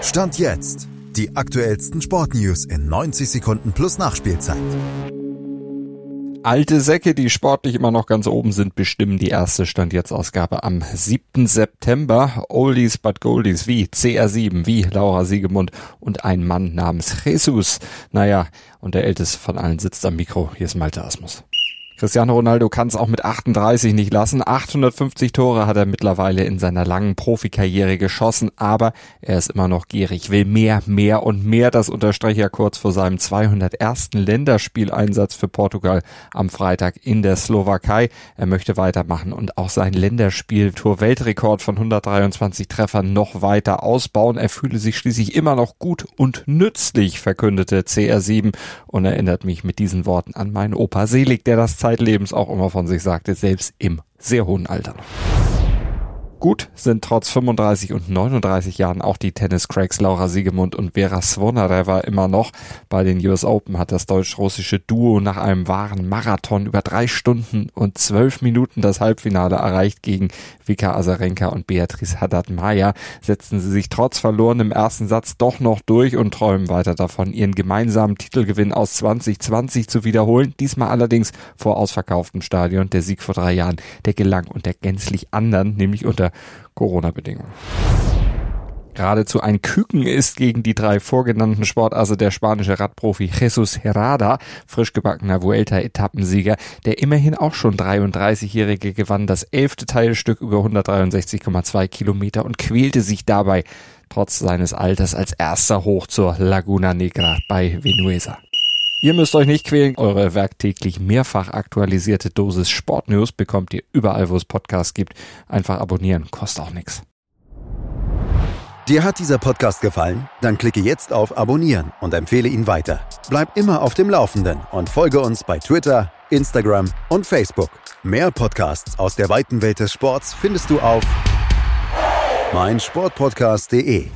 Stand jetzt. Die aktuellsten Sportnews in 90 Sekunden plus Nachspielzeit. Alte Säcke, die sportlich immer noch ganz oben sind, bestimmen die erste Stand jetzt Ausgabe am 7. September. Oldies but Goldies wie CR7, wie Laura Siegemund und ein Mann namens Jesus. Naja, und der älteste von allen sitzt am Mikro. Hier ist Malte Asmus. Cristiano Ronaldo kann es auch mit 38 nicht lassen. 850 Tore hat er mittlerweile in seiner langen Profikarriere geschossen, aber er ist immer noch gierig, will mehr, mehr und mehr. Das unterstreicht er kurz vor seinem 201. Länderspieleinsatz für Portugal am Freitag in der Slowakei. Er möchte weitermachen und auch sein Länderspiel-Tour-Weltrekord von 123 Treffern noch weiter ausbauen. Er fühle sich schließlich immer noch gut und nützlich, verkündete CR7 und erinnert mich mit diesen Worten an meinen Opa Selig, der das Zeitlebens auch immer von sich sagte, selbst im sehr hohen Alter. Gut sind trotz 35 und 39 Jahren auch die Tennis-Cracks Laura Siegemund und Vera Svonareva immer noch. Bei den US Open hat das deutsch-russische Duo nach einem wahren Marathon über drei Stunden und zwölf Minuten das Halbfinale erreicht gegen Vika Azarenka und Beatrice Haddad-Maja. Setzen sie sich trotz verlorenem ersten Satz doch noch durch und träumen weiter davon, ihren gemeinsamen Titelgewinn aus 2020 zu wiederholen. Diesmal allerdings vor ausverkauftem Stadion. Der Sieg vor drei Jahren, der gelang unter gänzlich anderen, nämlich unter Corona-Bedingungen. Geradezu ein Küken ist gegen die drei vorgenannten Sportasse der spanische Radprofi Jesus Herrada, frisch gebackener Vuelta-Etappensieger, der immerhin auch schon 33-Jährige gewann das elfte Teilstück über 163,2 Kilometer und quälte sich dabei trotz seines Alters als erster hoch zur Laguna Negra bei Venuesa. Ihr müsst euch nicht quälen. Eure werktäglich mehrfach aktualisierte Dosis Sportnews bekommt ihr überall, wo es Podcasts gibt. Einfach abonnieren, kostet auch nichts. Dir hat dieser Podcast gefallen? Dann klicke jetzt auf Abonnieren und empfehle ihn weiter. Bleib immer auf dem Laufenden und folge uns bei Twitter, Instagram und Facebook. Mehr Podcasts aus der weiten Welt des Sports findest du auf meinsportpodcast.de.